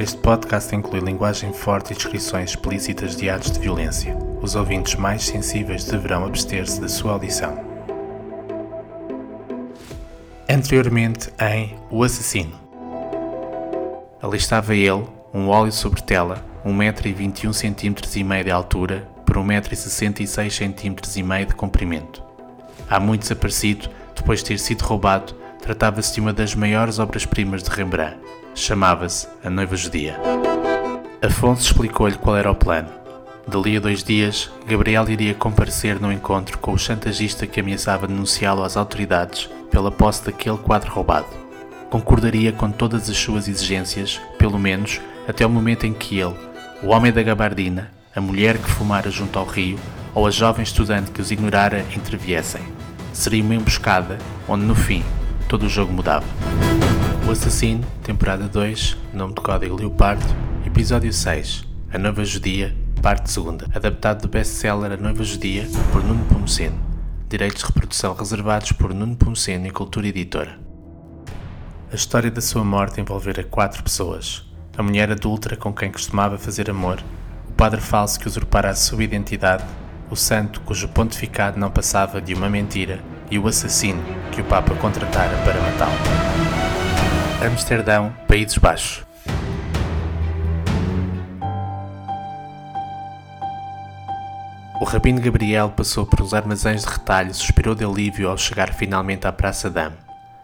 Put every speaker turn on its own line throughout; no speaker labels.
Este podcast inclui linguagem forte e descrições explícitas de atos de violência. Os ouvintes mais sensíveis deverão abster-se da sua audição. Anteriormente em O Assassino. Ali estava ele, um óleo sobre tela, 1,21 cm e meio de altura por 1,66 cm e meio de comprimento. Há muito desaparecido, depois de ter sido roubado, tratava-se de uma das maiores obras-primas de Rembrandt. Chamava-se A Noiva Judia. Afonso explicou-lhe qual era o plano. Dali a dois dias, Gabriel iria comparecer no encontro com o chantagista que ameaçava denunciá-lo às autoridades pela posse daquele quadro roubado. Concordaria com todas as suas exigências, pelo menos até o momento em que ele, o homem da gabardina, a mulher que fumara junto ao rio ou a jovem estudante que os ignorara interviessem. Seria uma emboscada onde, no fim, todo o jogo mudava. O Assassino, temporada 2, nome de código Leopardo, episódio 6, A Noiva Judia, parte 2, adaptado do best-seller A Noiva Judia, por Nuno Pomoceno. Direitos de reprodução reservados por Nuno Pomoceno e Cultura Editora. A história da sua morte envolvera quatro pessoas. A mulher adulta com quem costumava fazer amor, o padre falso que usurpara a sua identidade, o santo cujo pontificado não passava de uma mentira e o assassino que o Papa contratara para matá-lo. Amsterdão, Países Baixos. O Rabino Gabriel passou uns armazéns de retalho e suspirou de alívio ao chegar finalmente à Praça Dame.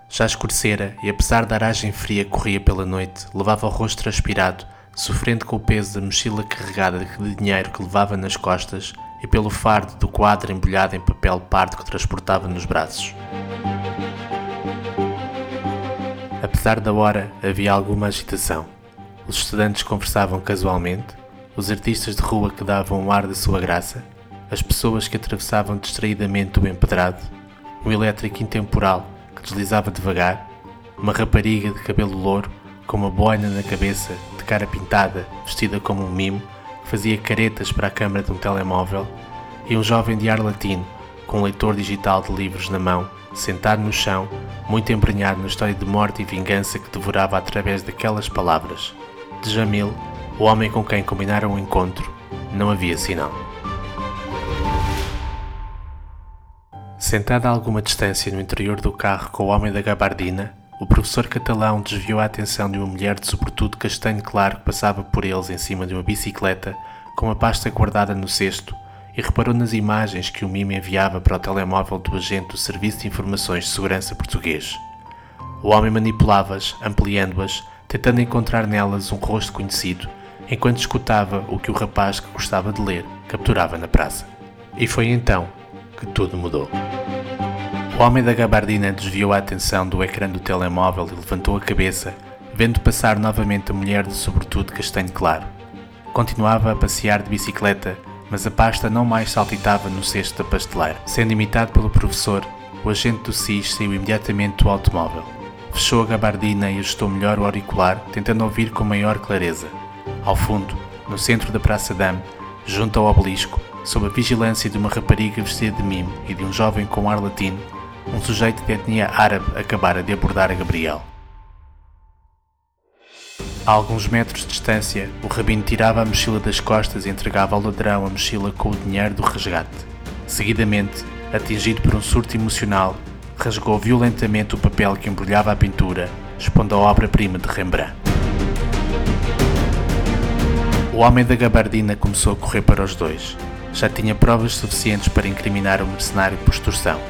Já escurecera e, apesar da aragem fria que corria pela noite, levava o rosto transpirado, sofrendo com o peso da mochila carregada de dinheiro que levava nas costas e pelo fardo do quadro embrulhado em papel pardo que transportava nos braços. Apesar da hora, havia alguma agitação. Os estudantes conversavam casualmente, os artistas de rua que davam o ar da sua graça, as pessoas que atravessavam distraidamente o empedrado, um elétrico intemporal que deslizava devagar, uma rapariga de cabelo louro com uma boina na cabeça, de cara pintada, vestida como um mimo, que fazia caretas para a câmara de um telemóvel, e um jovem de ar latino, com um leitor digital de livros na mão, sentado no chão, muito embrenhado na história de morte e vingança que devorava através daquelas palavras. De Jamil, o homem com quem combinaram o encontro, não havia sinal. Sentado a alguma distância no interior do carro com o homem da gabardina, o professor catalão desviou a atenção de uma mulher de sobretudo castanho claro que passava por eles em cima de uma bicicleta com uma pasta guardada no cesto e reparou nas imagens que o mimo enviava para o telemóvel do agente do Serviço de Informações de Segurança português. O homem manipulava-as, ampliando-as, tentando encontrar nelas um rosto conhecido, enquanto escutava o que o rapaz que gostava de ler capturava na praça. E foi então que tudo mudou. O homem da gabardina desviou a atenção do ecrã do telemóvel e levantou a cabeça, vendo passar novamente a mulher de sobretudo castanho claro. Continuava a passear de bicicleta, mas a pasta não mais saltitava no cesto da pasteleira. Sendo imitado pelo professor, o agente do SIS saiu imediatamente do automóvel. Fechou a gabardina e ajustou melhor o auricular, tentando ouvir com maior clareza. Ao fundo, no centro da Praça Dame, junto ao obelisco, sob a vigilância de uma rapariga vestida de mimo e de um jovem com ar latino, um sujeito de etnia árabe acabara de abordar a Gabriel. A alguns metros de distância, o rabino tirava a mochila das costas e entregava ao ladrão a mochila com o dinheiro do resgate. Seguidamente, atingido por um surto emocional, rasgou violentamente o papel que embrulhava a pintura, expondo a obra-prima de Rembrandt. O homem da gabardina começou a correr para os dois. Já tinha provas suficientes para incriminar o mercenário por extorsão.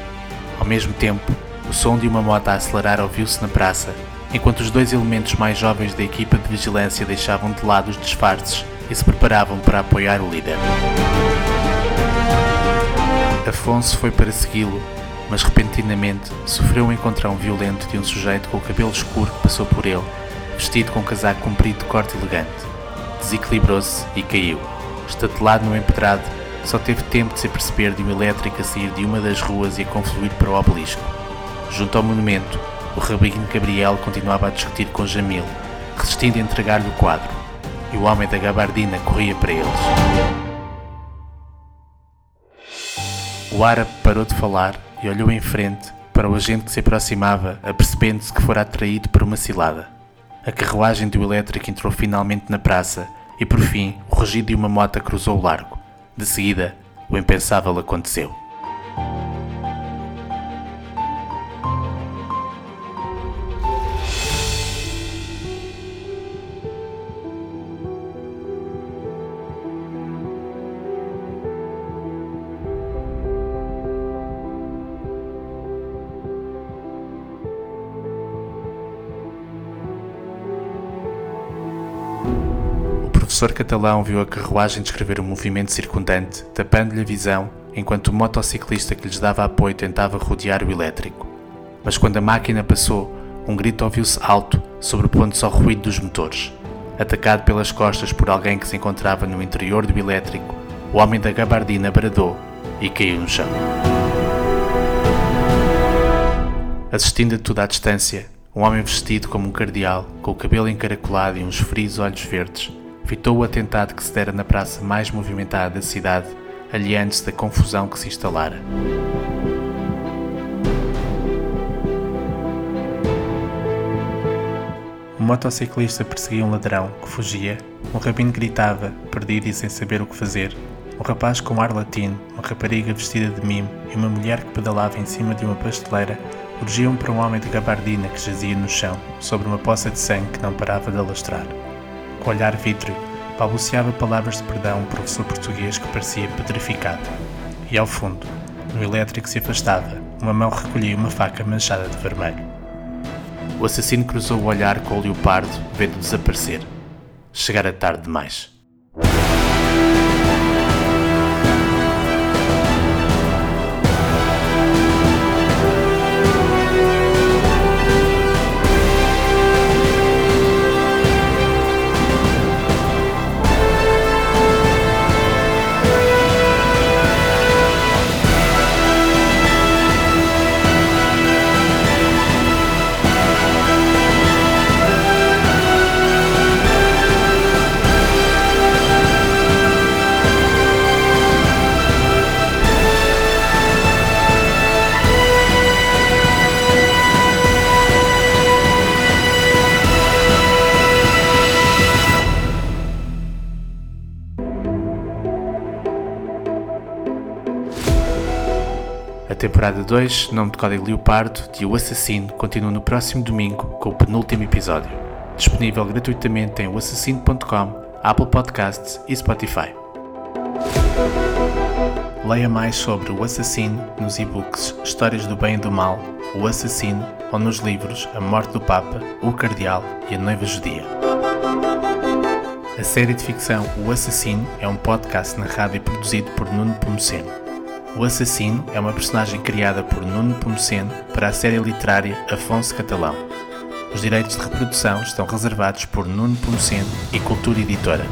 Ao mesmo tempo, o som de uma moto a acelerar ouviu-se na praça enquanto os dois elementos mais jovens da equipa de vigilância deixavam de lado os disfarces e se preparavam para apoiar o líder. Afonso foi para segui-lo, mas repentinamente sofreu um encontrão violento de um sujeito com o cabelo escuro que passou por ele, vestido com um casaco comprido de corte elegante. Desequilibrou-se e caiu. Estatelado no empedrado, só teve tempo de se perceber de um elétrico a sair de uma das ruas e a confluir para o obelisco. Junto ao monumento, o rabino Gabriel continuava a discutir com Jamil, resistindo a entregar-lhe o quadro, e o homem da gabardina corria para eles. O árabe parou de falar e olhou em frente para o agente que se aproximava, apercebendo-se que fora atraído por uma cilada. A carruagem do elétrico entrou finalmente na praça e, por fim, o rugido de uma moto cruzou o largo. De seguida, o impensável aconteceu. Professor catalão viu a carruagem descrever o movimento circundante, tapando-lhe a visão, enquanto o motociclista que lhes dava apoio tentava rodear o elétrico. Mas quando a máquina passou, um grito ouviu-se alto, sobrepondo-se ao ruído dos motores. Atacado pelas costas por alguém que se encontrava no interior do elétrico, o homem da gabardina bradou e caiu no chão. Assistindo a tudo à distância, um homem vestido como um cardeal, com o cabelo encaracolado e uns frios olhos verdes, fitou o atentado que se dera na praça mais movimentada da cidade, aliando-se da confusão que se instalara. Um motociclista perseguia um ladrão que fugia, um rabino gritava, perdido e sem saber o que fazer, um rapaz com ar latino, uma rapariga vestida de mimo e uma mulher que pedalava em cima de uma pasteleira urgiam para um homem de gabardina que jazia no chão, sobre uma poça de sangue que não parava de alastrar olhar vítreo, balbuciava palavras de perdão a um professor português que parecia petrificado. E ao fundo, no elétrico se afastava, uma mão recolhia uma faca manchada de vermelho. O assassino cruzou o olhar com o leopardo, vendo desaparecer. Chegara tarde demais. Temporada 2, nome de código Leopardo, de O Assassino, continua no próximo domingo com o penúltimo episódio. Disponível gratuitamente em oassassino.com, Apple Podcasts e Spotify. Leia mais sobre O Assassino nos e-books Histórias do Bem e do Mal, O Assassino ou nos livros A Morte do Papa, O Cardeal e A Noiva Judia. A série de ficção O Assassino é um podcast narrado e produzido por Nuno Pomoceno. O assassino é uma personagem criada por Nuno Pomoceno para a série literária Afonso Catalão. Os direitos de reprodução estão reservados por Nuno Pomoceno e Cultura Editora.